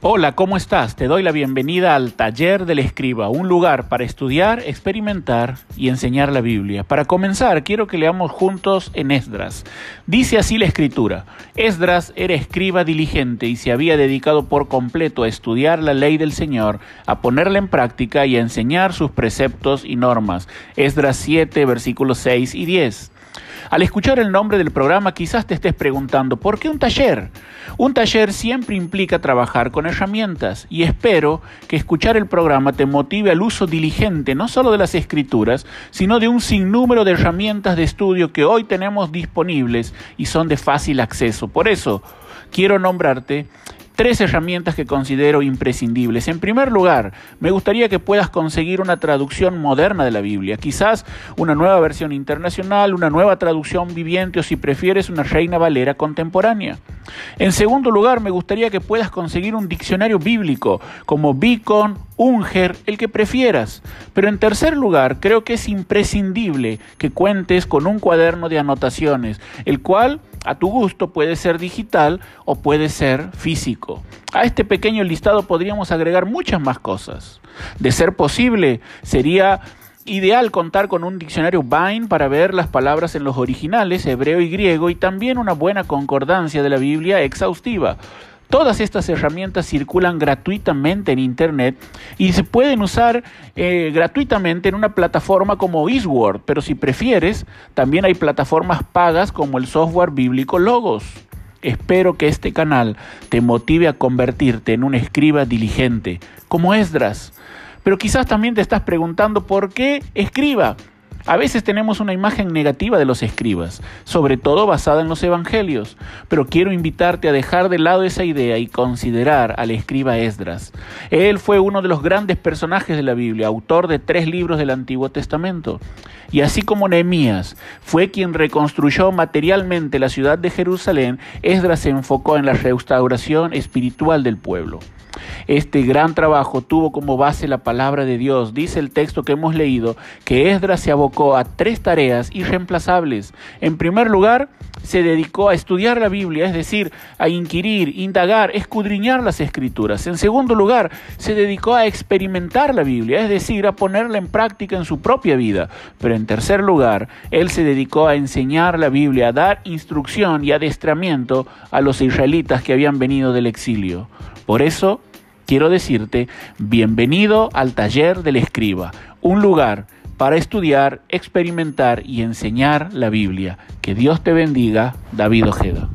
Hola, ¿cómo estás? Te doy la bienvenida al Taller del Escriba, un lugar para estudiar, experimentar y enseñar la Biblia. Para comenzar, quiero que leamos juntos en Esdras. Dice así la escritura, Esdras era escriba diligente y se había dedicado por completo a estudiar la ley del Señor, a ponerla en práctica y a enseñar sus preceptos y normas. Esdras 7, versículos 6 y 10. Al escuchar el nombre del programa quizás te estés preguntando, ¿por qué un taller? Un taller siempre implica trabajar con herramientas y espero que escuchar el programa te motive al uso diligente no solo de las escrituras, sino de un sinnúmero de herramientas de estudio que hoy tenemos disponibles y son de fácil acceso. Por eso, quiero nombrarte tres herramientas que considero imprescindibles. En primer lugar, me gustaría que puedas conseguir una traducción moderna de la Biblia, quizás una nueva versión internacional, una nueva traducción viviente o si prefieres una Reina Valera contemporánea. En segundo lugar, me gustaría que puedas conseguir un diccionario bíblico como Beacon, Unger, el que prefieras. Pero en tercer lugar, creo que es imprescindible que cuentes con un cuaderno de anotaciones, el cual a tu gusto puede ser digital o puede ser físico. A este pequeño listado podríamos agregar muchas más cosas. De ser posible, sería ideal contar con un diccionario Vine para ver las palabras en los originales, hebreo y griego, y también una buena concordancia de la Biblia exhaustiva. Todas estas herramientas circulan gratuitamente en Internet y se pueden usar eh, gratuitamente en una plataforma como Eastword, pero si prefieres, también hay plataformas pagas como el software bíblico Logos. Espero que este canal te motive a convertirte en un escriba diligente, como Esdras. Pero quizás también te estás preguntando por qué escriba. A veces tenemos una imagen negativa de los escribas, sobre todo basada en los evangelios, pero quiero invitarte a dejar de lado esa idea y considerar al escriba Esdras. Él fue uno de los grandes personajes de la Biblia, autor de tres libros del Antiguo Testamento. Y así como Nehemías fue quien reconstruyó materialmente la ciudad de Jerusalén, Esdras se enfocó en la restauración espiritual del pueblo. Este gran trabajo tuvo como base la palabra de Dios. Dice el texto que hemos leído que Esdras se abocó a tres tareas irreemplazables. En primer lugar, se dedicó a estudiar la Biblia, es decir, a inquirir, indagar, escudriñar las escrituras. En segundo lugar, se dedicó a experimentar la Biblia, es decir, a ponerla en práctica en su propia vida. Pero en tercer lugar, él se dedicó a enseñar la Biblia, a dar instrucción y adestramiento a los israelitas que habían venido del exilio. Por eso, quiero decirte, bienvenido al taller del escriba, un lugar para estudiar, experimentar y enseñar la Biblia. Que Dios te bendiga, David Ojeda.